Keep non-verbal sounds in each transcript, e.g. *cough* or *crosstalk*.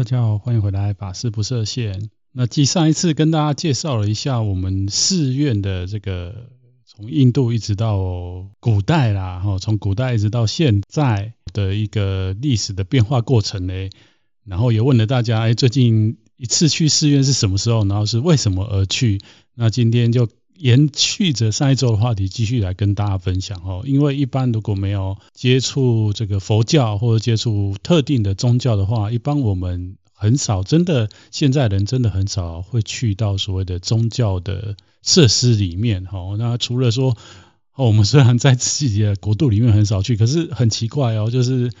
大家好，欢迎回来，法师不设限。那继上一次跟大家介绍了一下我们寺院的这个从印度一直到古代啦，哈，从古代一直到现在的一个历史的变化过程呢。然后也问了大家，哎，最近一次去寺院是什么时候？然后是为什么而去？那今天就延续着上一周的话题，继续来跟大家分享哦。因为一般如果没有接触这个佛教或者接触特定的宗教的话，一般我们很少，真的现在人真的很少会去到所谓的宗教的设施里面。哈，那除了说，我们虽然在自己的国度里面很少去，可是很奇怪哦，就是。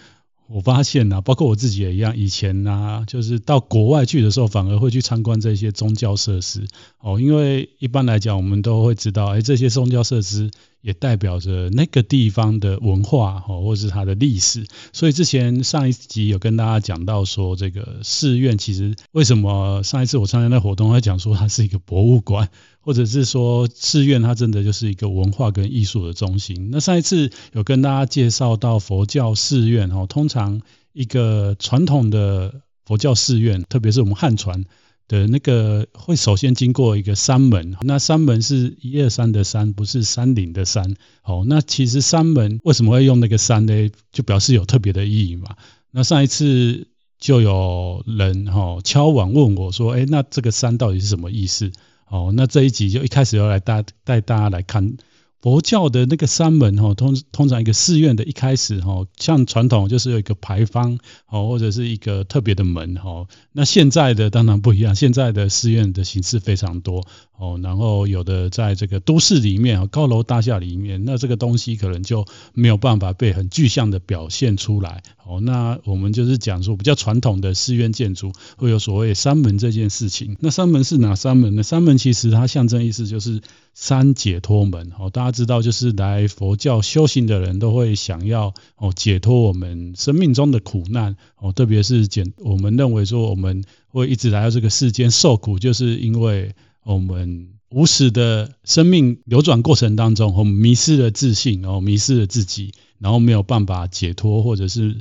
我发现呐、包括我自己也一样，以前呐、就是到国外去的时候，反而会去参观这些宗教设施。哦，因为一般来讲，我们都会知道，哎，这些宗教设施也代表着那个地方的文化哦，或者是它的历史。所以之前上一集有跟大家讲到说，这个寺院其实为什么上一次我参加那活动，会讲说它是一个博物馆。或者是说寺院，它真的就是一个文化跟艺术的中心。那上一次有跟大家介绍到佛教寺院哦，通常一个传统的佛教寺院，特别是我们汉传的那个，会首先经过一个山门。那山门是一二三的山，不是山林的山。哦，那其实山门为什么会用那个山呢？就表示有特别的意义嘛。那上一次就有人哈敲碗问我说：“哎，那这个山到底是什么意思？”哦，那这一集就一开始要来带带大家来看佛教的那个三门哈，通通常一个寺院的一开始哈，像传统就是有一个牌坊哦，或者是一个特别的门哈。那现在的当然不一样，现在的寺院的形式非常多哦，然后有的在这个都市里面高楼大厦里面，那这个东西可能就没有办法被很具象的表现出来。哦，那我们就是讲说比较传统的寺院建筑会有所谓三门这件事情。那三门是哪三门呢？三门其实它象征意思就是三解脱门。哦，大家知道就是来佛教修行的人都会想要哦解脱我们生命中的苦难。哦，特别是简我们认为说我们会一直来到这个世间受苦，就是因为我们无始的生命流转过程当中，我们迷失了自信，然后迷失了自己，然后没有办法解脱，或者是。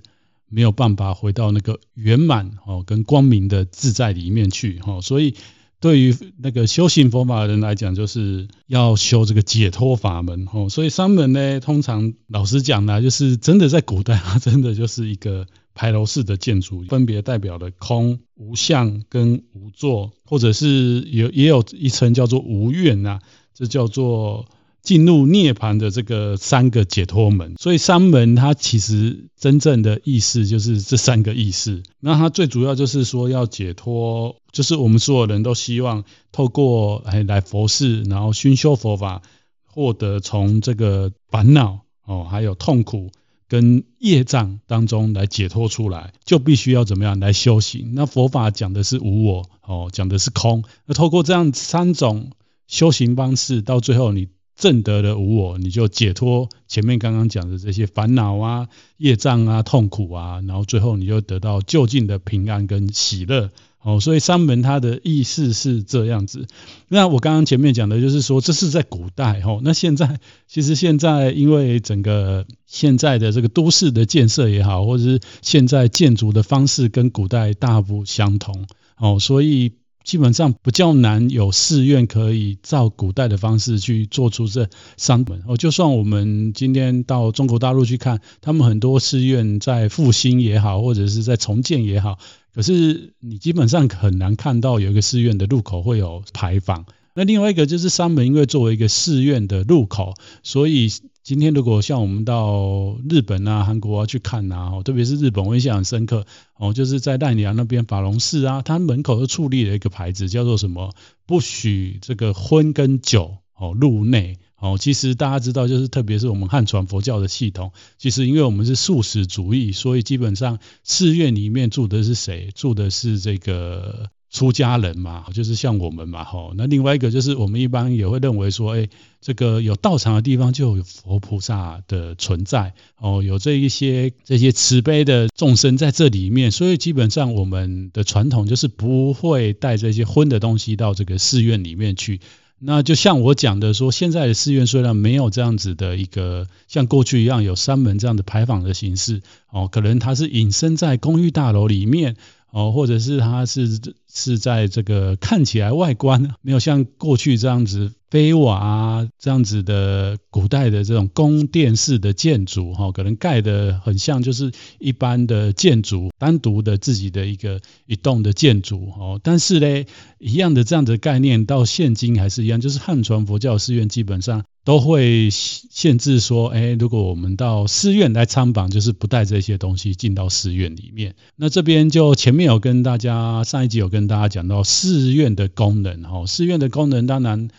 没有办法回到那个圆满哦跟光明的自在里面去哈，所以对于那个修行佛法的人来讲，就是要修这个解脱法门哦。所以三门呢，通常老实讲呢，就是真的在古代它 *laughs* 真的就是一个牌楼式的建筑，分别代表了空、无相跟无座，或者是有也有一层叫做无愿呐，这叫做。进入涅槃的这个三个解脱门，所以三门它其实真正的意思就是这三个意思。那它最主要就是说要解脱，就是我们所有人都希望透过来来佛事，然后熏修佛法，获得从这个烦恼哦，还有痛苦跟业障当中来解脱出来，就必须要怎么样来修行。那佛法讲的是无我哦，讲的是空。那透过这样三种修行方式，到最后你。正得了无我，你就解脱前面刚刚讲的这些烦恼啊、业障啊、痛苦啊，然后最后你就得到就近的平安跟喜乐。哦，所以三门它的意思是这样子。那我刚刚前面讲的就是说，这是在古代。哦，那现在其实现在因为整个现在的这个都市的建设也好，或者是现在建筑的方式跟古代大不相同。哦，所以。基本上比较难有寺院可以照古代的方式去做出这三门哦。就算我们今天到中国大陆去看，他们很多寺院在复兴也好，或者是在重建也好，可是你基本上很难看到有一个寺院的入口会有牌坊。那另外一个就是山门，因为作为一个寺院的入口，所以。今天如果像我们到日本啊、韩国啊去看啊，特别是日本，我印象很深刻哦，就是在奈良那边法隆寺啊，它门口都矗立了一个牌子，叫做什么？不许这个荤跟酒哦入内哦。其实大家知道，就是特别是我们汉传佛教的系统，其实因为我们是素食主义，所以基本上寺院里面住的是谁？住的是这个。出家人嘛，就是像我们嘛，吼。那另外一个就是我们一般也会认为说，哎，这个有道场的地方就有佛菩萨的存在，哦，有这一些这些慈悲的众生在这里面，所以基本上我们的传统就是不会带这些荤的东西到这个寺院里面去。那就像我讲的说，现在的寺院虽然没有这样子的一个像过去一样有山门这样的牌坊的形式，哦，可能它是隐身在公寓大楼里面。哦，或者是它是是在这个看起来外观没有像过去这样子飞瓦啊这样子的古代的这种宫殿式的建筑哈，可能盖得很像就是一般的建筑，单独的自己的一个一栋的建筑哦。但是呢，一样的这样的概念到现今还是一样，就是汉传佛教寺院基本上。都会限制说，哎，如果我们到寺院来参访，就是不带这些东西进到寺院里面。那这边就前面有跟大家上一集有跟大家讲到寺院的功能，哦，寺院的功能当然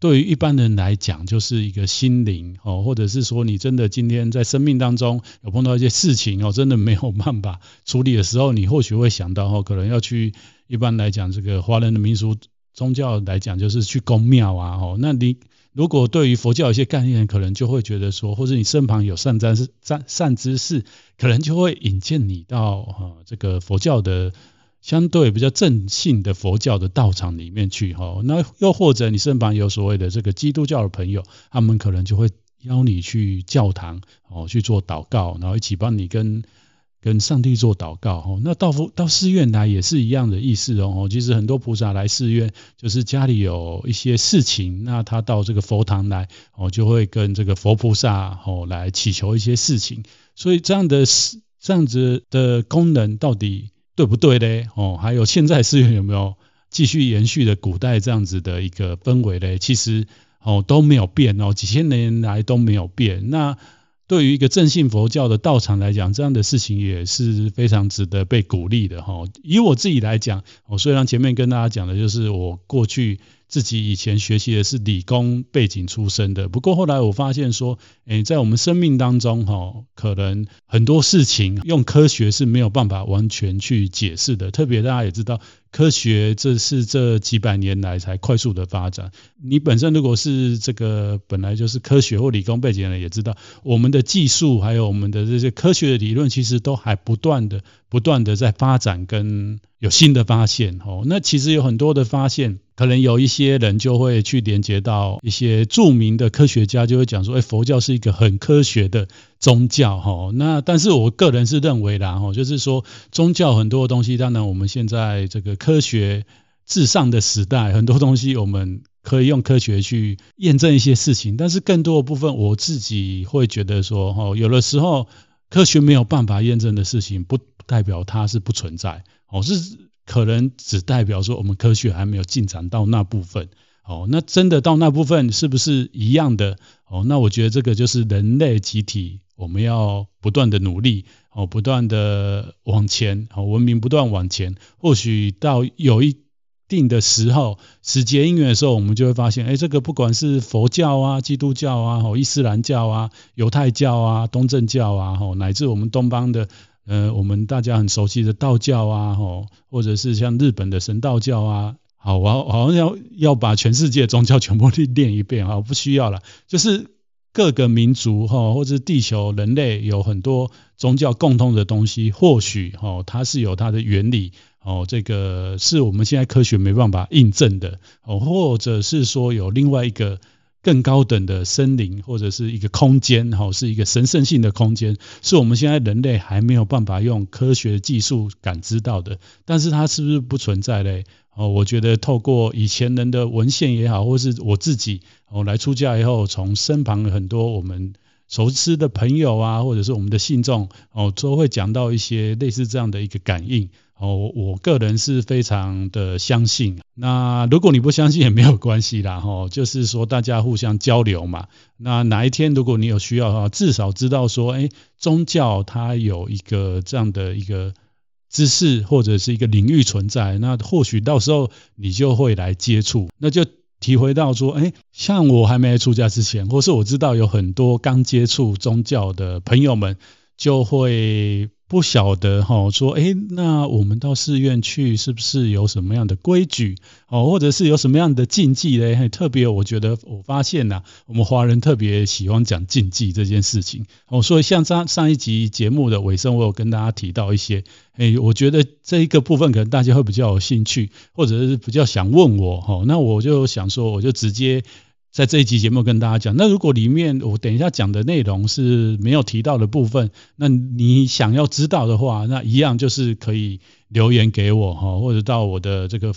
对于一般人来讲就是一个心灵，哦，或者是说你真的今天在生命当中有碰到一些事情，哦，真的没有办法处理的时候，你或许会想到，哦，可能要去一般来讲这个华人的民俗宗教来讲，就是去宫庙啊，哦，那你。如果对于佛教有些概念，可能就会觉得说，或者你身旁有善知识、善善知识，可能就会引荐你到哈这个佛教的相对比较正信的佛教的道场里面去哈。那又或者你身旁有所谓的这个基督教的朋友，他们可能就会邀你去教堂哦去做祷告，然后一起帮你跟。跟上帝做祷告哦，那到佛到寺院来也是一样的意思哦。其实很多菩萨来寺院，就是家里有一些事情，那他到这个佛堂来哦，就会跟这个佛菩萨哦来祈求一些事情。所以这样的这样子的功能到底对不对嘞？哦，还有现在寺院有没有继续延续的古代这样子的一个氛围嘞？其实哦都没有变哦，几千年来都没有变。那对于一个正信佛教的道场来讲，这样的事情也是非常值得被鼓励的哈。以我自己来讲，我虽然前面跟大家讲的就是我过去。自己以前学习的是理工背景出身的，不过后来我发现说，诶，在我们生命当中，哈，可能很多事情用科学是没有办法完全去解释的。特别大家也知道，科学这是这几百年来才快速的发展。你本身如果是这个本来就是科学或理工背景的，也知道我们的技术还有我们的这些科学的理论，其实都还不断的、不断的在发展跟有新的发现。哦，那其实有很多的发现。可能有一些人就会去连接到一些著名的科学家，就会讲说，哎，佛教是一个很科学的宗教，哈。那但是我个人是认为啦，哈，就是说宗教很多东西，当然我们现在这个科学至上的时代，很多东西我们可以用科学去验证一些事情，但是更多的部分，我自己会觉得说，哈，有的时候科学没有办法验证的事情，不代表它是不存在，哦，是。可能只代表说我们科学还没有进展到那部分，哦，那真的到那部分是不是一样的？哦，那我觉得这个就是人类集体我们要不断的努力，哦，不断的往前，哦，文明不断往前，或许到有一定的时候，时节因缘的时候，我们就会发现，哎，这个不管是佛教啊、基督教啊、哦、伊斯兰教啊、犹太教啊、东正教啊，哦，乃至我们东方的。呃，我们大家很熟悉的道教啊，吼，或者是像日本的神道教啊，好，我好像要要把全世界宗教全部去念一遍啊，不需要了，就是各个民族哈，或者是地球人类有很多宗教共通的东西，或许哈，它是有它的原理，哦，这个是我们现在科学没办法印证的，哦，或者是说有另外一个。更高等的森林或者是一个空间，哈，是一个神圣性的空间，是我们现在人类还没有办法用科学技术感知到的。但是它是不是不存在嘞？哦，我觉得透过以前人的文献也好，或是我自己哦来出家以后，从身旁很多我们熟知的朋友啊，或者是我们的信众哦，都会讲到一些类似这样的一个感应。哦，我个人是非常的相信。那如果你不相信也没有关系啦，哈，就是说大家互相交流嘛。那哪一天如果你有需要的话，至少知道说，哎，宗教它有一个这样的一个知识或者是一个领域存在，那或许到时候你就会来接触，那就体会到说，哎，像我还没出家之前，或是我知道有很多刚接触宗教的朋友们就会。不晓得哈，说诶，那我们到寺院去是不是有什么样的规矩？哦，或者是有什么样的禁忌嘞？特别我觉得我发现呐，我们华人特别喜欢讲禁忌这件事情。哦，所以像上上一集节目的尾声，我有跟大家提到一些，诶，我觉得这一个部分可能大家会比较有兴趣，或者是比较想问我哈，那我就想说，我就直接在这一集节目跟大家讲。那如果里面我等一下讲的内容是没有提到的部分，那你想要知道的话，那一样就是可以留言给我哈，或者到我的这个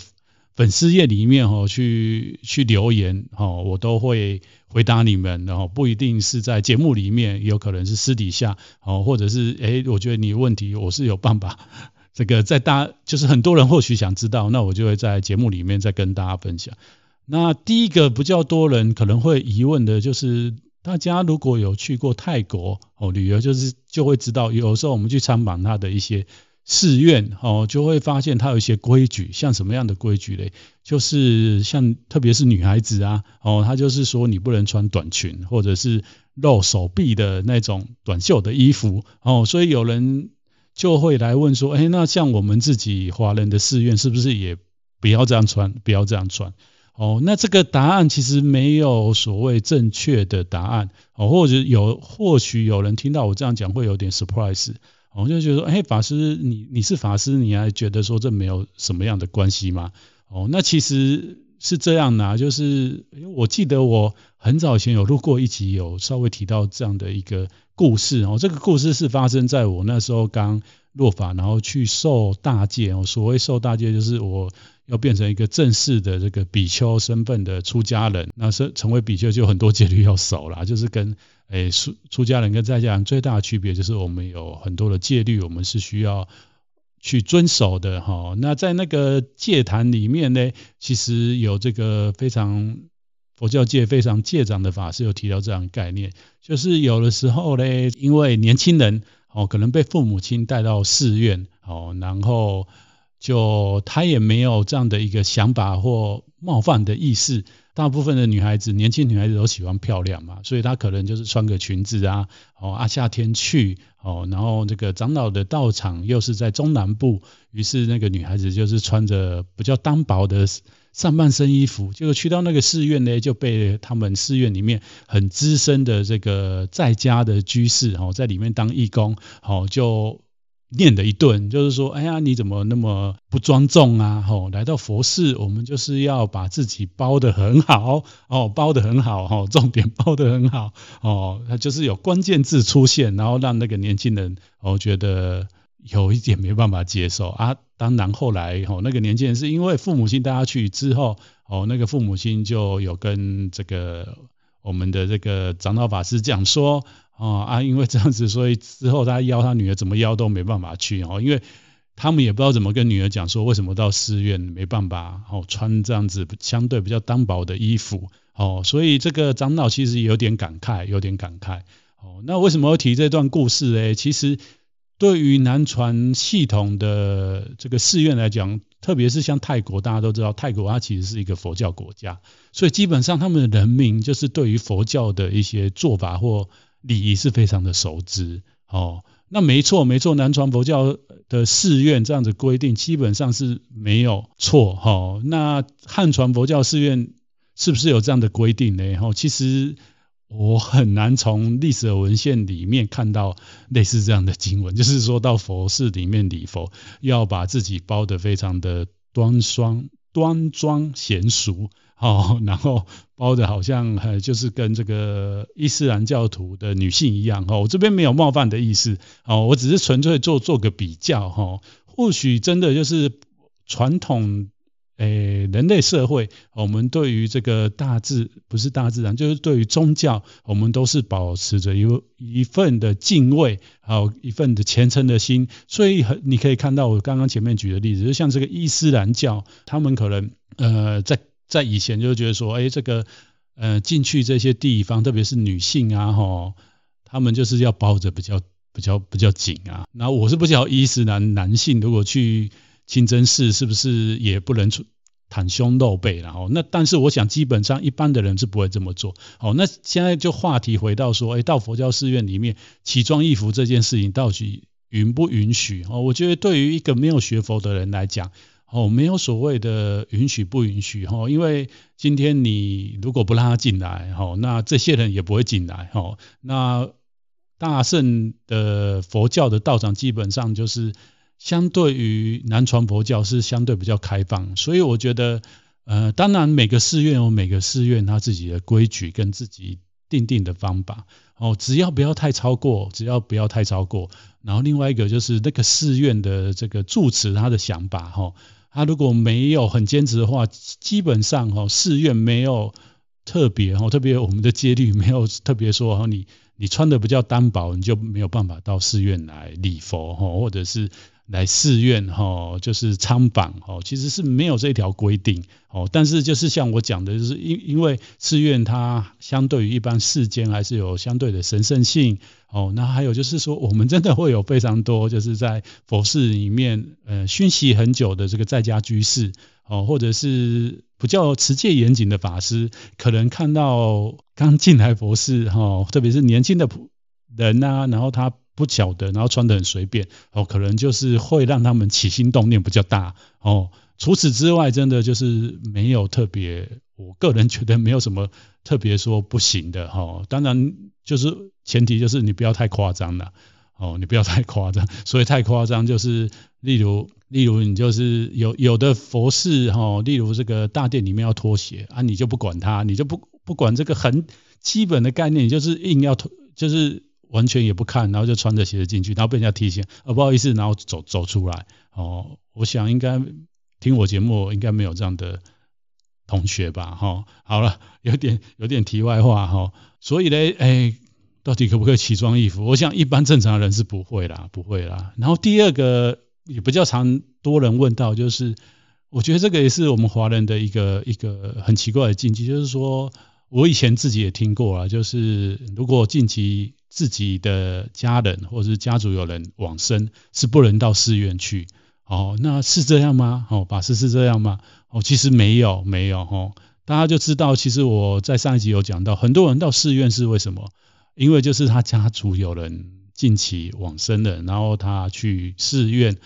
粉丝页里面哈去去留言哈，我都会回答你们。然后不一定是在节目里面，有可能是私底下哦，或者是诶，我觉得你问题我是有办法。*laughs* 这个在大就是很多人或许想知道，那我就会在节目里面再跟大家分享。那第一个比较多人可能会疑问的就是，大家如果有去过泰国哦旅游，就是就会知道，有时候我们去参访他的一些寺院哦，就会发现他有一些规矩，像什么样的规矩嘞？就是像特别是女孩子啊哦，他就是说你不能穿短裙或者是露手臂的那种短袖的衣服哦，所以有人。就会来问说，哎，那像我们自己华人的寺院，是不是也不要这样穿，不要这样穿？哦，那这个答案其实没有所谓正确的答案，哦，或者有，或许有人听到我这样讲会有点 surprise，哦，就觉得说，哎，法师，你你是法师，你还觉得说这没有什么样的关系吗？哦，那其实是这样的，就是因为我记得我很早以前有录过一集，有稍微提到这样的一个。故事哦，这个故事是发生在我那时候刚落法，然后去受大戒哦。所谓受大戒，就是我要变成一个正式的这个比丘身份的出家人。那是成为比丘就很多戒律要守啦，就是跟诶出出家人跟在家人最大的区别，就是我们有很多的戒律，我们是需要去遵守的哈。那在那个戒坛里面呢，其实有这个非常。佛教界非常戒长的法师有提到这样的概念，就是有的时候呢，因为年轻人哦，可能被父母亲带到寺院哦，然后就他也没有这样的一个想法或冒犯的意思。大部分的女孩子，年轻女孩子都喜欢漂亮嘛，所以她可能就是穿个裙子啊，哦啊夏天去哦，然后这个长老的道场又是在中南部，于是那个女孩子就是穿着比较单薄的。上半身衣服，结果去到那个寺院呢，就被他们寺院里面很资深的这个在家的居士哦，在里面当义工哦，就念了一顿，就是说，哎呀，你怎么那么不庄重啊？哦，来到佛寺，我们就是要把自己包得很好哦，包得很好哦，重点包得很好哦，他就是有关键字出现，然后让那个年轻人哦觉得。有一点没办法接受啊，当然后来吼那个年轻人是因为父母亲带他去之后，哦那个父母亲就有跟这个我们的这个长老法师讲说，哦啊因为这样子，所以之后他邀他女儿怎么邀都没办法去哦，因为他们也不知道怎么跟女儿讲说为什么到寺院没办法哦穿这样子相对比较单薄的衣服哦，所以这个长老其实有点感慨，有点感慨哦。那为什么要提这段故事呢？其实。对于南传系统的这个寺院来讲，特别是像泰国，大家都知道，泰国它其实是一个佛教国家，所以基本上他们的人民就是对于佛教的一些做法或礼仪是非常的熟知。哦，那没错没错，南传佛教的寺院这样子规定基本上是没有错。哈，那汉传佛教寺院是不是有这样的规定呢？哈，其实。我很难从历史的文献里面看到类似这样的经文，就是说到佛寺里面礼佛，要把自己包得非常的端庄、端庄娴熟，哦，*laughs* 然后包的好像就是跟这个伊斯兰教徒的女性一样，哦，我这边没有冒犯的意思，哦，我只是纯粹做做个比较，哈，或许真的就是传统。诶，人类社会，我们对于这个大自不是大自然，就是对于宗教，我们都是保持着一一份的敬畏，还有一份的虔诚的心。所以，你可以看到我刚刚前面举的例子，就像这个伊斯兰教，他们可能呃，在在以前就觉得说，诶，这个呃进去这些地方，特别是女性啊，吼，他们就是要包着比较比较比较紧啊。然后我是不晓得伊斯兰男性如果去。清真寺是不是也不能出袒胸露背？然后那但是我想基本上一般的人是不会这么做。好，那现在就话题回到说，哎，到佛教寺院里面奇装异服这件事情到底允不允许？哦，我觉得对于一个没有学佛的人来讲，哦，没有所谓的允许不允许。哈，因为今天你如果不让他进来，哈，那这些人也不会进来。哈，那大圣的佛教的道场基本上就是。相对于南传佛教是相对比较开放，所以我觉得，呃，当然每个寺院有每个寺院他自己的规矩跟自己定定的方法，哦，只要不要太超过，只要不要太超过。然后另外一个就是那个寺院的这个住持他的想法，哈，他如果没有很坚持的话，基本上哈寺院没有特别哈，特别我们的戒律没有特别说哈，你你穿的比较单薄，你就没有办法到寺院来礼佛哈，或者是。来寺院哈，就是参访哦，其实是没有这条规定哦。但是就是像我讲的，就是因因为寺院它相对于一般世间还是有相对的神圣性哦。那还有就是说，我们真的会有非常多就是在佛寺里面呃熏习很久的这个在家居士哦，或者是比较持戒严谨的法师，可能看到刚进来佛寺哈，特别是年轻的人呐、啊，然后他。不晓得，然后穿得很随便哦，可能就是会让他们起心动念比较大哦。除此之外，真的就是没有特别，我个人觉得没有什么特别说不行的哈、哦。当然，就是前提就是你不要太夸张了哦，你不要太夸张。*laughs* 所以太夸张就是，例如，例如你就是有有的佛寺哈、哦，例如这个大殿里面要脱鞋啊，你就不管它，你就不不管这个很基本的概念，就是硬要脱，就是。完全也不看，然后就穿着鞋子进去，然后被人家提醒，呃，不好意思，然后走走出来。哦，我想应该听我节目应该没有这样的同学吧？哈、哦，好了，有点有点题外话哈、哦。所以呢，哎，到底可不可以奇装异服？我想一般正常人是不会啦，不会啦。然后第二个也比较常多人问到，就是我觉得这个也是我们华人的一个一个很奇怪的禁忌，就是说我以前自己也听过啊，就是如果近期。自己的家人或者是家族有人往生，是不能到寺院去。哦，那是这样吗？哦，法师是这样吗？哦，其实没有，没有。哦，大家就知道，其实我在上一集有讲到，很多人到寺院是为什么？因为就是他家族有人近期往生了，然后他去寺院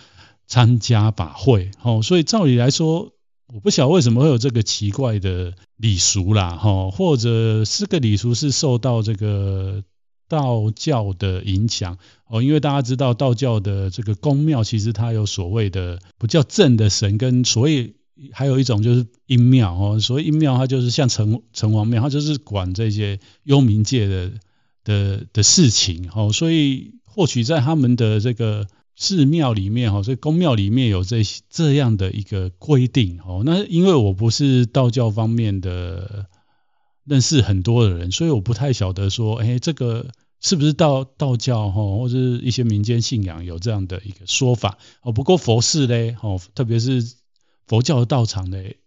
参加法会。哦，所以照理来说，我不晓得为什么会有这个奇怪的礼俗啦。哦，或者这个礼俗是受到这个。道教的影响哦，因为大家知道道教的这个宫庙，其实它有所谓的不叫正的神，跟所谓还有一种就是阴庙哦。所谓阴庙，它就是像城城隍庙，它就是管这些幽冥界的的的事情哦。所以或许在他们的这个寺庙里面哈，所以宫庙里面有这这样的一个规定哦。那因为我不是道教方面的。认识很多的人，所以我不太晓得说，哎，这个是不是道道教哈，或者是一些民间信仰有这样的一个说法哦。不过佛寺嘞，哦，特别是佛教的道场嘞，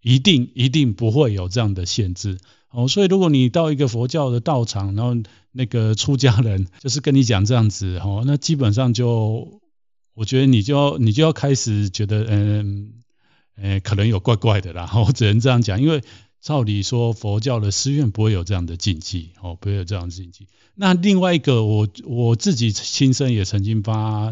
一定一定不会有这样的限制哦。所以如果你到一个佛教的道场，然后那个出家人 *laughs* 就是跟你讲这样子哦，那基本上就我觉得你就要你就要开始觉得，嗯，呃，可能有怪怪的啦。我 *laughs* 只能这样讲，因为。照理说，佛教的寺院不会有这样的禁忌，哦，不会有这样的禁忌。那另外一个，我我自己亲身也曾经发，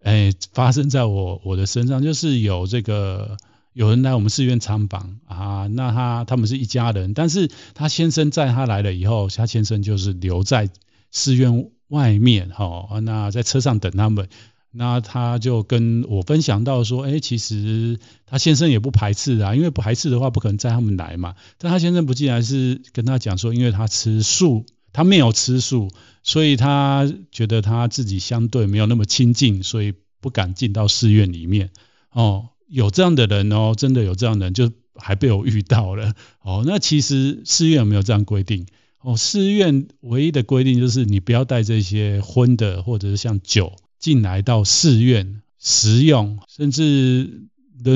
哎，发生在我我的身上，就是有这个有人来我们寺院参访啊，那他他们是一家人，但是他先生在他来了以后，他先生就是留在寺院外面，哈，那在车上等他们。那他就跟我分享到说，哎，其实他先生也不排斥啊，因为不排斥的话，不可能载他们来嘛。但他先生不竟然是跟他讲说，因为他吃素，他没有吃素，所以他觉得他自己相对没有那么亲近，所以不敢进到寺院里面。哦，有这样的人哦，真的有这样的人，就还被我遇到了。哦，那其实寺院有没有这样规定？哦，寺院唯一的规定就是你不要带这些荤的，或者是像酒。进来到寺院食用，甚至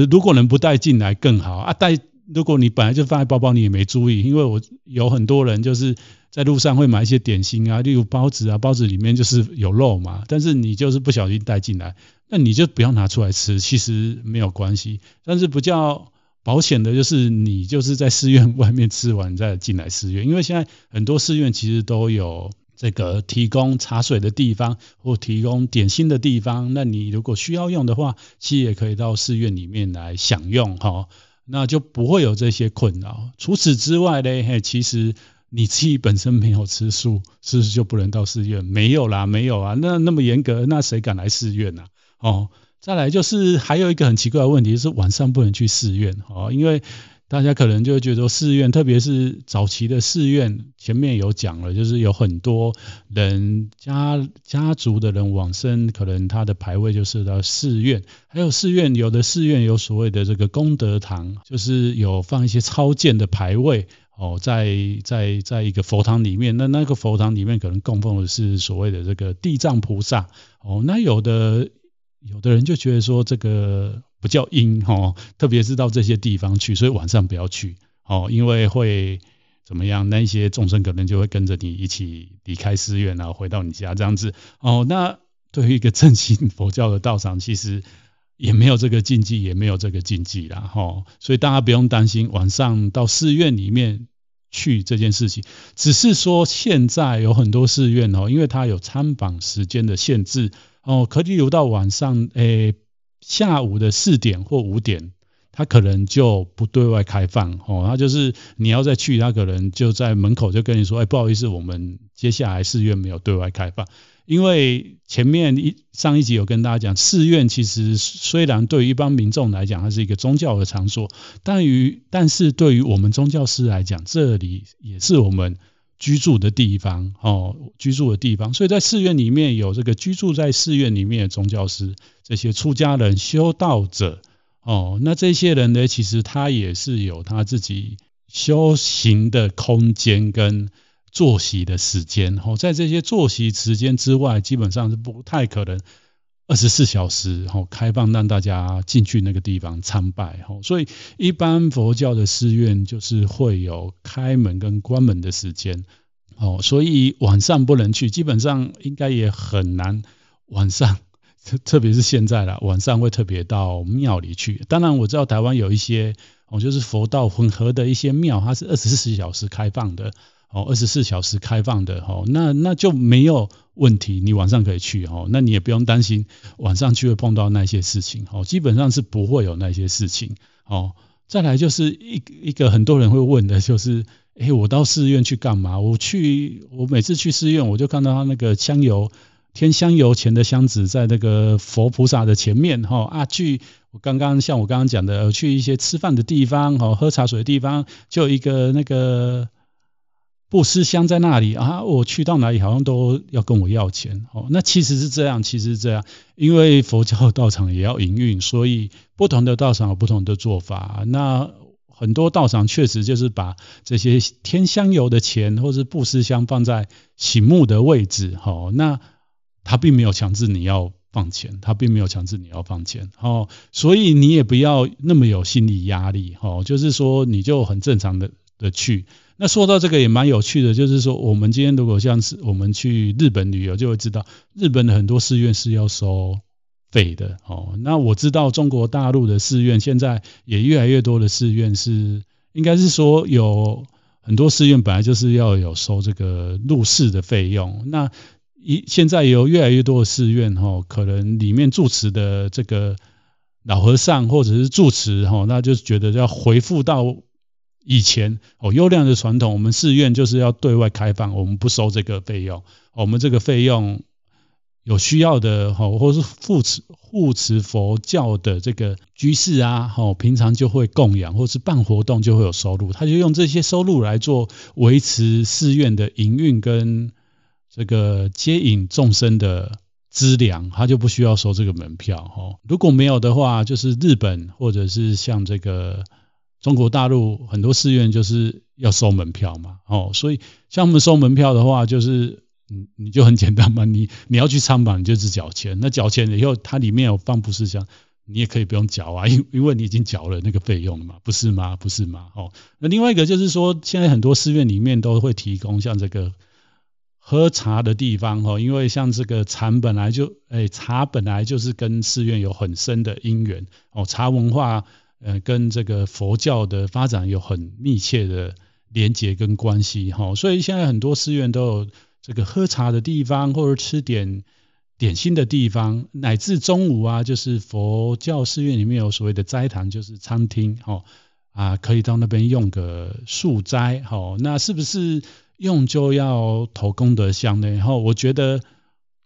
如果能不带进来更好啊。带如果你本来就放在包包，你也没注意，因为我有很多人就是在路上会买一些点心啊，例如包子啊，包子里面就是有肉嘛，但是你就是不小心带进来，那你就不要拿出来吃，其实没有关系。但是比较保险的就是你就是在寺院外面吃完再进来寺院，因为现在很多寺院其实都有。这个提供茶水的地方或提供点心的地方，那你如果需要用的话，其实也可以到寺院里面来享用哈，那就不会有这些困扰。除此之外呢，嘿，其实你自己本身没有吃素，是不是就不能到寺院？没有啦，没有啊，那那么严格，那谁敢来寺院呢？哦，再来就是还有一个很奇怪的问题，就是晚上不能去寺院哦，因为大家可能就觉得寺院，特别是早期的寺院，前面有讲了，就是有很多人家家族的人往生，可能他的牌位就是到寺院，还有寺院有的寺院有所谓的这个功德堂，就是有放一些超荐的牌位哦，在在在一个佛堂里面，那那个佛堂里面可能供奉的是所谓的这个地藏菩萨哦，那有的。有的人就觉得说这个不叫阴哈，特别是到这些地方去，所以晚上不要去哦，因为会怎么样？那一些众生可能就会跟着你一起离开寺院，然后回到你家这样子哦。那对于一个正信佛教的道场，其实也没有这个禁忌，也没有这个禁忌啦哈。所以大家不用担心晚上到寺院里面去这件事情，只是说现在有很多寺院哦，因为它有参访时间的限制。哦，可以留到晚上，诶、下午的四点或五点，他可能就不对外开放。哦，那就是你要再去，他可能就在门口就跟你说，诶、欸，不好意思，我们接下来寺院没有对外开放。因为前面一上一集有跟大家讲，寺院其实虽然对于一般民众来讲，它是一个宗教的场所，但于但是对于我们宗教师来讲，这里也是我们。居住的地方，哦，居住的地方，所以在寺院里面有这个居住在寺院里面的宗教师，这些出家人、修道者，哦，那这些人呢，其实他也是有他自己修行的空间跟作息的时间，哦，在这些作息时间之外，基本上是不太可能。二十四小时吼开放让大家进去那个地方参拜吼，所以一般佛教的寺院就是会有开门跟关门的时间哦，所以晚上不能去，基本上应该也很难晚上，*laughs* 特别是现在啦，晚上会特别到庙里去。当然我知道台湾有一些哦，就是佛道混合的一些庙，它是二十四小时开放的。哦，二十四小时开放的哦，那那就没有问题，你晚上可以去哦，那你也不用担心晚上去会碰到那些事情哦，基本上是不会有那些事情哦。再来就是一一个很多人会问的就是，诶，我到寺院去干嘛？我去，我每次去寺院，我就看到他那个香油添香油钱的箱子在那个佛菩萨的前面哈啊，去我刚刚像我刚刚讲的，去一些吃饭的地方哦，喝茶水的地方，就一个那个。布施箱在那里啊，我去到哪里好像都要跟我要钱哦。那其实是这样，其实是这样，因为佛教道场也要营运，所以不同的道场有不同的做法。那很多道场确实就是把这些添香油的钱或是布施箱放在醒目的位置，哦，那他并没有强制你要放钱，他并没有强制你要放钱，哦，所以你也不要那么有心理压力，哦，就是说你就很正常的的去。那说到这个也蛮有趣的，就是说我们今天如果像是我们去日本旅游，就会知道日本的很多寺院是要收费的哦。那我知道中国大陆的寺院现在也越来越多的寺院是，应该是说有很多寺院本来就是要有收这个入寺的费用。那一现在有越来越多的寺院哈，可能里面住持的这个老和尚或者是住持哈，那就觉得要回复到。以前哦，优良的传统，我们寺院就是要对外开放，我们不收这个费用。我们这个费用有需要的哈，或是护持护持佛教的这个居士啊，哈，平常就会供养，或是办活动就会有收入，他就用这些收入来做维持寺院的营运跟这个接引众生的资粮，他就不需要收这个门票哈。如果没有的话，就是日本或者是像这个。中国大陆很多寺院就是要收门票嘛，哦，所以像我们收门票的话，就是你你就很简单嘛，你你要去参访，你就是缴钱，那缴钱以后，它里面有放布施箱，你也可以不用缴啊，因因为你已经缴了那个费用了嘛，不是吗？不是吗？哦，那另外一个就是说，现在很多寺院里面都会提供像这个喝茶的地方，哦，因为像这个茶本来就，哎，茶本来就是跟寺院有很深的因缘，哦，茶文化。呃，跟这个佛教的发展有很密切的连结跟关系哈，所以现在很多寺院都有这个喝茶的地方，或者吃点点心的地方，乃至中午啊，就是佛教寺院里面有所谓的斋堂，就是餐厅哈啊，可以到那边用个素斋哈，那是不是用就要投功德箱呢？然后我觉得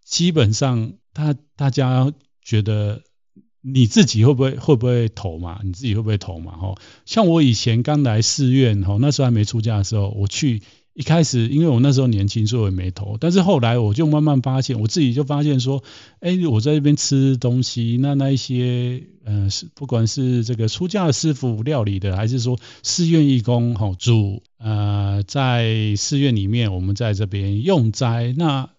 基本上，大大家觉得。你自己会不会会不会投嘛？你自己会不会投嘛？哈，像我以前刚来寺院哈，那时候还没出家的时候，我去一开始，因为我那时候年轻，所以我也没投。但是后来我就慢慢发现，我自己就发现说，哎，我在这边吃东西，那那一些，呃，是不管是这个出家的师傅料理的，还是说寺院义工哈煮，呃，在寺院里面我们在这边用斋，那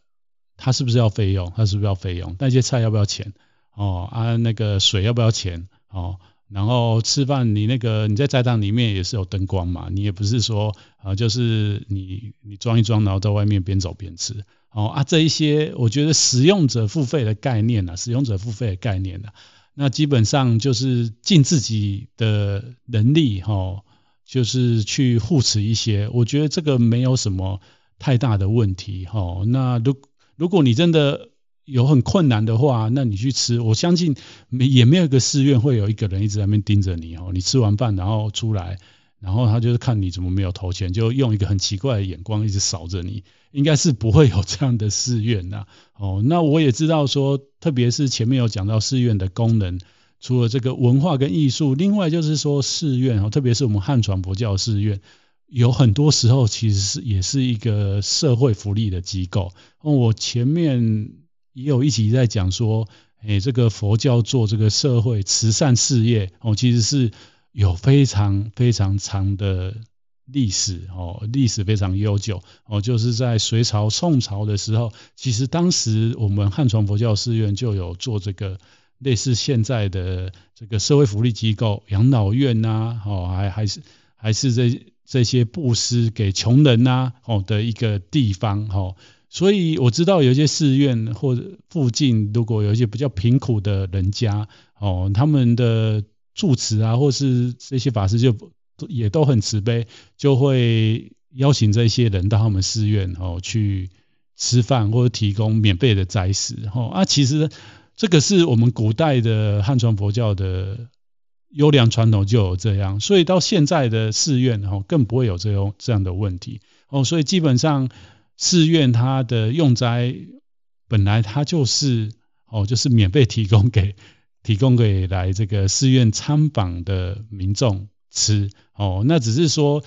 他是不是要费用？他是不是要费用？那些菜要不要钱？哦啊，那个水要不要钱？哦，然后吃饭你那个你在斋堂里面也是有灯光嘛，你也不是说啊，就是你你装一装，然后在外面边走边吃。哦啊，这一些我觉得使用者付费的概念啊，使用者付费的概念啊，那基本上就是尽自己的能力哈、哦，就是去护持一些，我觉得这个没有什么太大的问题哈、哦。那如如果你真的有很困难的话，那你去吃，我相信没也没有一个寺院会有一个人一直在那边盯着你哦。你吃完饭然后出来，然后他就是看你怎么没有投钱，就用一个很奇怪的眼光一直扫着你，应该是不会有这样的寺院呐。哦，那我也知道说，特别是前面有讲到寺院的功能，除了这个文化跟艺术，另外就是说寺院哦，特别是我们汉传佛教寺院，有很多时候其实是也是一个社会福利的机构。哦，我前面。也有一集在讲说，哎，这个佛教做这个社会慈善事业哦，其实是有非常非常长的历史哦，历史非常悠久哦，就是在隋朝、宋朝的时候，其实当时我们汉传佛教寺院就有做这个类似现在的这个社会福利机构、养老院呐，哦，还还是还是这这些布施给穷人呐，哦的一个地方，哦。所以我知道有一些寺院或者附近，如果有一些比较贫苦的人家，哦，他们的住持啊，或是这些法师就也都很慈悲，就会邀请这些人到他们寺院哦去吃饭，或者提供免费的斋食。哦啊，其实这个是我们古代的汉传佛教的优良传统就有这样，所以到现在的寺院哦更不会有这种这样的问题。哦，所以基本上。寺院它的用斋本来它就是哦，就是免费提供给 *laughs* 提供给来这个寺院参访的民众吃哦。那只是说，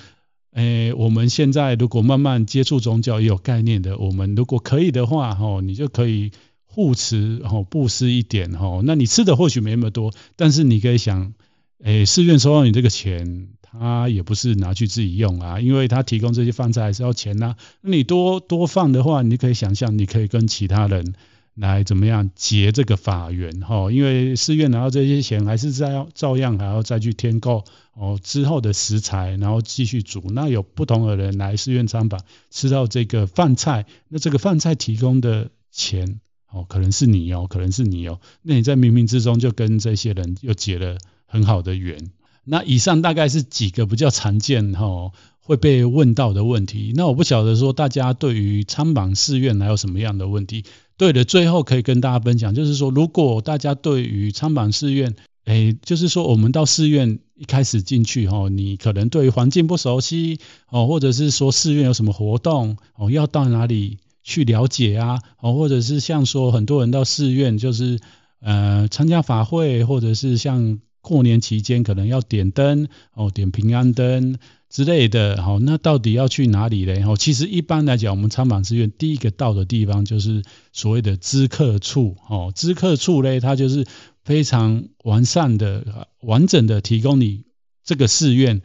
诶，我们现在如果慢慢接触宗教，也有概念的，我们如果可以的话，哦，你就可以护持哦，布施一点哦。那你吃的或许没那么多，但是你可以想，诶，寺院收到你这个钱。他也不是拿去自己用啊，因为他提供这些饭菜还是要钱呐、你多多放的话，你可以想象，你可以跟其他人来怎么样结这个法缘哈。因为寺院拿到这些钱，还是在照样还要再去添购哦之后的食材，然后继续煮。那有不同的人来寺院参访，吃到这个饭菜，那这个饭菜提供的钱哦，可能是你哦，可能是你哦。那你在冥冥之中就跟这些人又结了很好的缘。那以上大概是几个比较常见哈会被问到的问题。那我不晓得说大家对于参访寺院还有什么样的问题？对的，最后可以跟大家分享，就是说如果大家对于参访寺院，诶，就是说我们到寺院一开始进去哈，你可能对于环境不熟悉哦，或者是说寺院有什么活动哦，要到哪里去了解啊？哦，或者是像说很多人到寺院就是呃参加法会，或者是像。过年期间可能要点灯哦，点平安灯之类的，好，那到底要去哪里呢？哦，其实一般来讲，我们参访寺院第一个到的地方就是所谓的知客处，哦，知客处呢，它就是非常完善的、完整的提供你这个寺院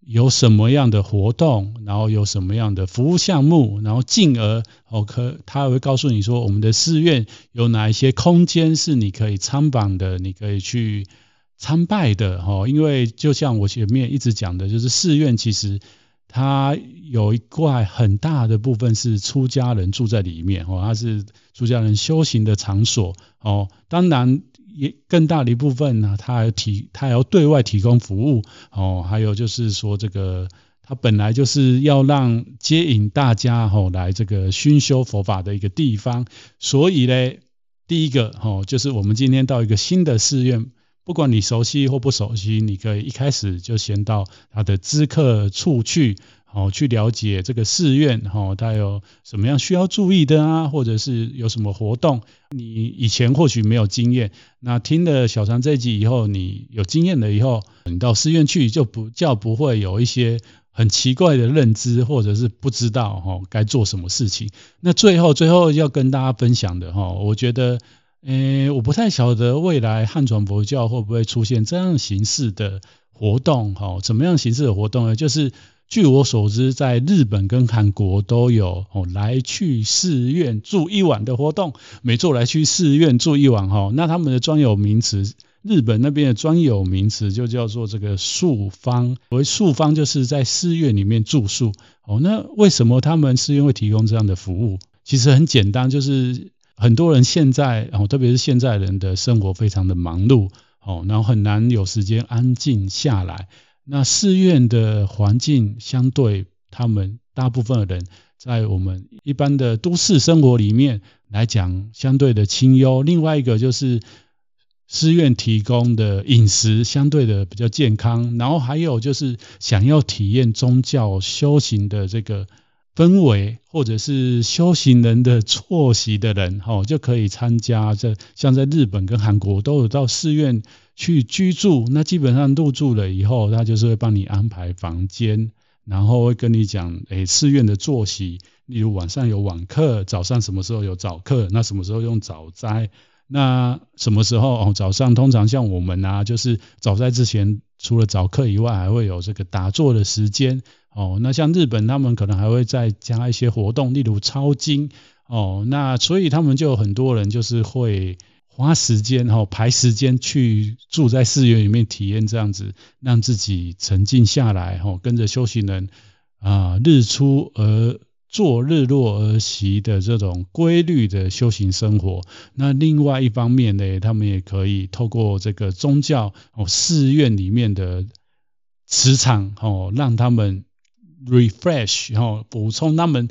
有什么样的活动，然后有什么样的服务项目，然后进而哦可，他会告诉你说，我们的寺院有哪一些空间是你可以参访的，你可以去。参拜的哈，因为就像我前面一直讲的，就是寺院其实它有一块很大的部分是出家人住在里面哦，它是出家人修行的场所哦。当然也更大的一部分呢，它还提它还要对外提供服务哦。还有就是说这个它本来就是要让接引大家哦来这个熏修佛法的一个地方，所以呢，第一个哦就是我们今天到一个新的寺院。不管你熟悉或不熟悉，你可以一开始就先到他的知客处去，哦，去了解这个寺院哈，它有什么样需要注意的啊，或者是有什么活动，你以前或许没有经验，那听了小禅这一集以后，你有经验了以后，你到寺院去就不叫不会有一些很奇怪的认知，或者是不知道哈该做什么事情。那最后最后要跟大家分享的哈，我觉得，诶，我不太晓得未来汉传佛教会不会出现这样形式的活动哈，怎么样形式的活动呢？就是。据我所知，在日本跟韩国都有哦来去寺院住一晚的活动，每周来去寺院住一晚哈。那他们的专有名词，日本那边的专有名词就叫做这个宿方。所谓宿方就是在寺院里面住宿哦。那为什么他们寺院会提供这样的服务？其实很简单，就是很多人现在哦，特别是现在人的生活非常的忙碌哦，然后很难有时间安静下来。那寺院的环境相对他们大部分的人，在我们一般的都市生活里面来讲，相对的清幽。另外一个就是寺院提供的饮食相对的比较健康，然后还有就是想要体验宗教修行的这个氛围，或者是修行人的坐席的人，哈，*laughs* 就可以参加这。像在日本跟韩国都有到寺院。去居住，那基本上入住了以后，他就是会帮你安排房间，然后会跟你讲，诶，寺院的作息，例如晚上有晚课，早上什么时候有早课，那什么时候用早斋，那什么时候哦，早上通常像我们啊，就是早斋之前，除了早课以外，还会有这个打坐的时间哦。那像日本，他们可能还会再加一些活动，例如抄经哦。那所以他们就有很多人就是会。花时间哈，排时间去住在寺院里面体验这样子，让自己沉静下来哈，跟着修行人啊，日出而作，日落而息的这种规律的修行生活。那另外一方面呢，他们也可以透过这个宗教哦，寺院里面的磁场哦，让他们 refresh 哦，补充他们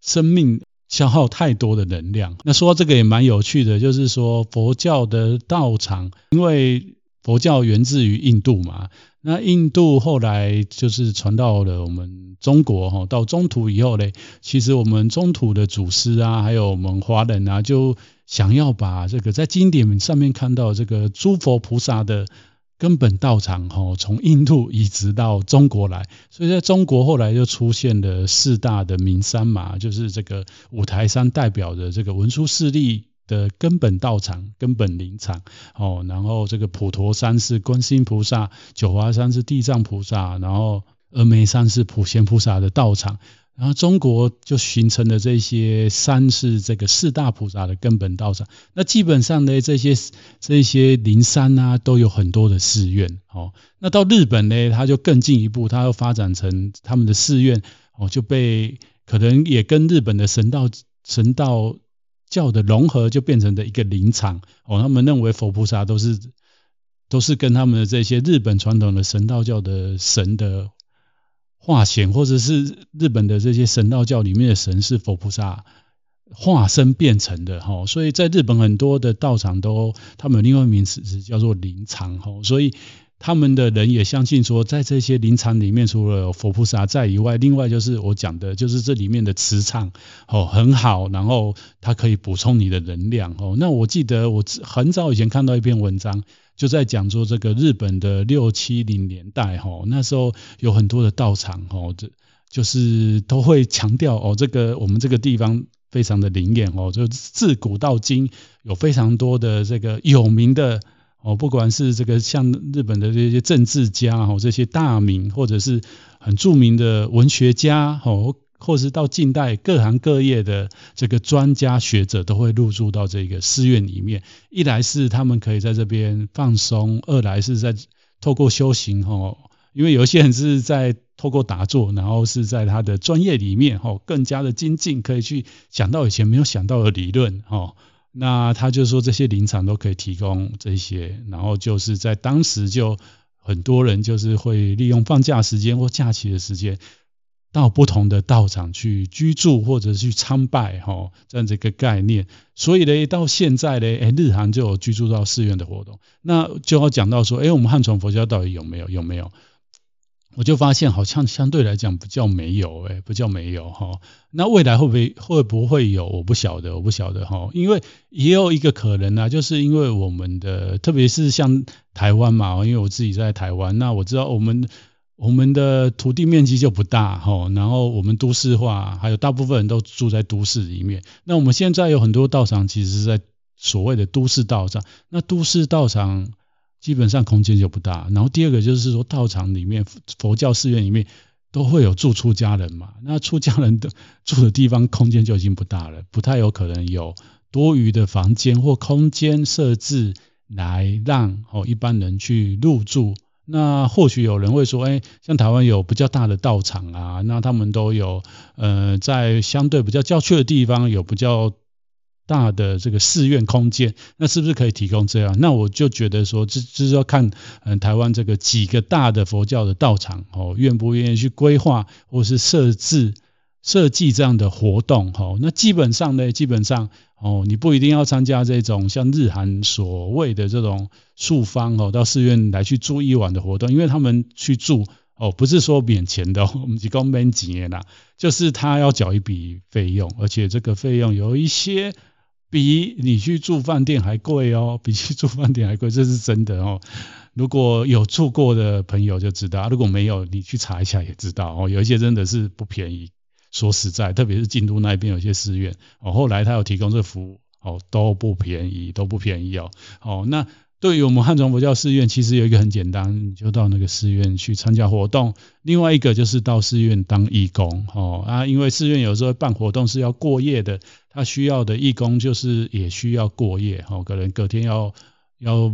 生命。消耗太多的能量。那说到这个也蛮有趣的，就是说佛教的道场，因为佛教源自于印度嘛，那印度后来就是传到了我们中国哈，到中土以后嘞，其实我们中土的祖师啊，还有我们华人啊，就想要把这个在经典上面看到这个诸佛菩萨的。根本道场哈，从印度移植到中国来，所以在中国后来就出现了四大的名山嘛，就是这个五台山代表的这个文殊师利的根本道场、根本林场哦，然后这个普陀山是观世音菩萨，九华山是地藏菩萨，然后峨眉山是普贤菩萨的道场。然后中国就形成了这些山是这个四大菩萨的根本道场。那基本上呢，这些这些灵山啊，都有很多的寺院。哦，那到日本呢，它就更进一步，它要发展成他们的寺院。哦，就被可能也跟日本的神道神道教的融合，就变成了一个灵场。哦，他们认为佛菩萨都是都是跟他们的这些日本传统的神道教的神的。化显，或者是日本的这些神道教里面的神是佛菩萨化身变成的哈，所以在日本很多的道场都，他们有另外一名词是叫做灵场哈，所以他们的人也相信说，在这些灵场里面，除了佛菩萨在以外，另外就是我讲的，就是这里面的磁场哦很好，然后它可以补充你的能量哦。那我记得我很早以前看到一篇文章。就在讲说这个日本的六七零年代哈，那时候有很多的道场哈，这就是都会强调哦，这个我们这个地方非常的灵验哦，就自古到今有非常多的这个有名的哦，不管是这个像日本的这些政治家哈，这些大名或者是很著名的文学家哦。或是到近代各行各业的这个专家学者都会入住到这个寺院里面，一来是他们可以在这边放松，二来是在透过修行哈，因为有些人是在透过打坐，然后是在他的专业里面哈更加的精进，可以去想到以前没有想到的理论哈。那他就说这些林场都可以提供这些，然后就是在当时就很多人就是会利用放假时间或假期的时间。到不同的道场去居住或者去参拜，哈，这样子一个概念。所以呢，到现在呢，哎，日韩就有居住到寺院的活动。那就要讲到说，哎，我们汉传佛教到底有没有？有没有？我就发现好像相对来讲不叫没有，哎，不叫没有哈。那未来会不会会不会有？我不晓得，我不晓得哈。因为也有一个可能啊，就是因为我们的，特别是像台湾嘛，因为我自己在台湾，那我知道我们我们的土地面积就不大哈，然后我们都市化，还有大部分人都住在都市里面。那我们现在有很多道场，其实是在所谓的都市道场。那都市道场。基本上空间就不大，然后第二个就是说，道场里面佛教寺院里面都会有住出家人嘛，那出家人的住的地方空间就已经不大了，不太有可能有多余的房间或空间设置来让哦一般人去入住。那或许有人会说，哎，像台湾有比较大的道场啊，那他们都有呃在相对比较郊区的地方有比较。大的这个寺院空间，那是不是可以提供这样？那我就觉得说，这这是要看嗯台湾这个几个大的佛教的道场哦，愿不愿意去规划或是设置设计这样的活动哦。那基本上呢，基本上哦，你不一定要参加这种像日韩所谓的这种宿方哦，到寺院来去住一晚的活动，因为他们去住哦，不是说免钱的，*laughs* 我们只讲免钱啦，就是他要缴一笔费用，而且这个费用有一些。比你去住饭店还贵哦，*laughs* 比去住饭店还贵，这是真的哦。如果有住过的朋友就知道，如果没有，你去查一下也知道哦。有一些真的是不便宜，说实在，特别是京都那边有些寺院哦，后来他有提供这服务哦，都不便宜，都不便宜哦。哦，那。对于我们汉传佛教寺院，其实有一个很简单，就到那个寺院去参加活动。另外一个就是到寺院当义工，哦啊，因为寺院有时候办活动是要过夜的，他需要的义工就是也需要过夜，哦，可能隔天要要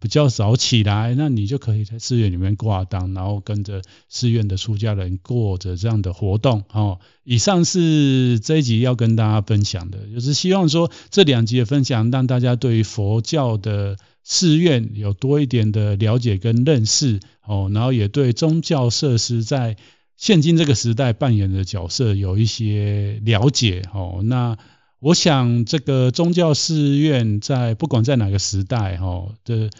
比较早起来，那你就可以在寺院里面挂档，然后跟着寺院的出家人过着这样的活动，哦。以上是这一集要跟大家分享的，就是希望说这两集的分享让大家对于佛教的。寺院有多一点的了解跟认识哦，然后也对宗教设施在现今这个时代扮演的角色有一些了解哦。那我想这个宗教寺院在不管在哪个时代哦的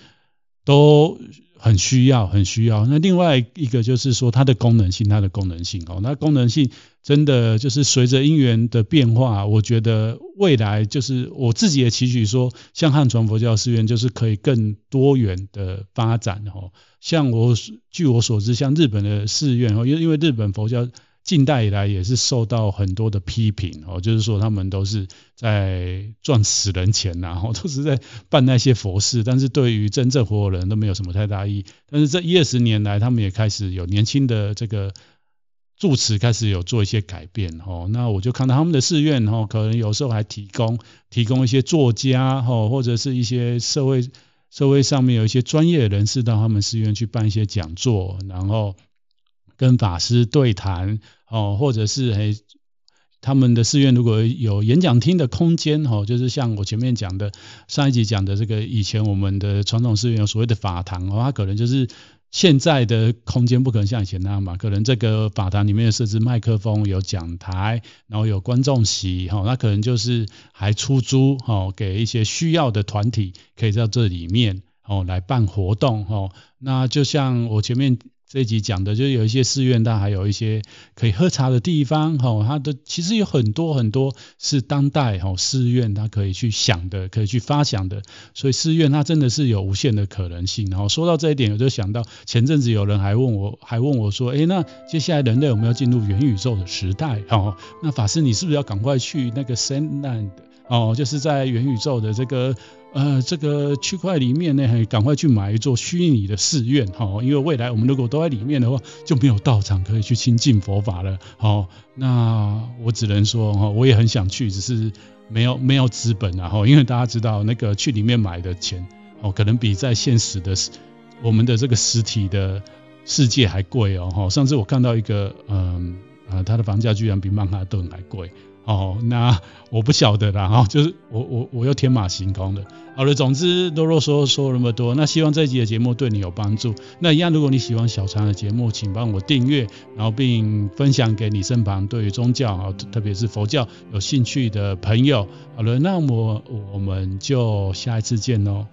都。很需要，很需要。那另外一个就是说，它的功能性，它的功能性哦，那功能性真的就是随着因缘的变化，我觉得未来就是我自己也期许说，像汉传佛教寺院就是可以更多元的发展哦。像我据我所知，像日本的寺院哦，因为因为日本佛教。近代以来也是受到很多的批评哦，就是说他们都是在赚死人钱呐，*laughs* 哦，都是在办那些佛事，但是对于真正活人都没有什么太大意义。但是这一二十年来，他们也开始有年轻的这个住持开始有做一些改变哦。那我就看到他们的寺院哦，可能有时候还提供提供一些作家哦，或者是一些社会社会上面有一些专业人士到他们寺院去办一些讲座，然后。跟法师对谈哦，或者是诶，他们的寺院如果有演讲厅的空间哦，就是像我前面讲的上一集讲的这个，以前我们的传统寺院有所谓的法堂哦，它可能就是现在的空间不可能像以前那样嘛，可能这个法堂里面设置麦克风、有讲台，然后有观众席哈，那可能就是还出租哈，给一些需要的团体可以在这里面哦来办活动哦，那就像我前面。这一集讲的就是有一些寺院，它还有一些可以喝茶的地方，哈，它的其实有很多很多是当代哈寺院它可以去想的，可以去发想的，所以寺院它真的是有无限的可能性。然后说到这一点，我就想到前阵子有人还问我，还问我说，诶，那接下来人类有没有进入元宇宙的时代？哈，那法师你是不是要赶快去那个 Sandland？哦，就是在元宇宙的这个呃这个区块里面呢，赶快去买一座虚拟的寺院，哈，因为未来我们如果都在里面的话，就没有道场可以去亲近佛法了，好，那我只能说哈，我也很想去，只是没有没有资本啊，哈，因为大家知道那个去里面买的钱，哦，可能比在现实的我们的这个实体的世界还贵哦，哈，上次我看到一个，嗯啊，它的房价居然比曼哈顿还贵。哦，那我不晓得啦，哈，*laughs* 就是我我我又天马行空的。好了，总之啰啰嗦说那么多，那希望这一集的节目对你有帮助。那一样，如果你喜欢小禅的节目，请帮我订阅，然后并分享给你身旁对于宗教啊，特别是佛教有兴趣的朋友。好了，那么我们就下一次见喽。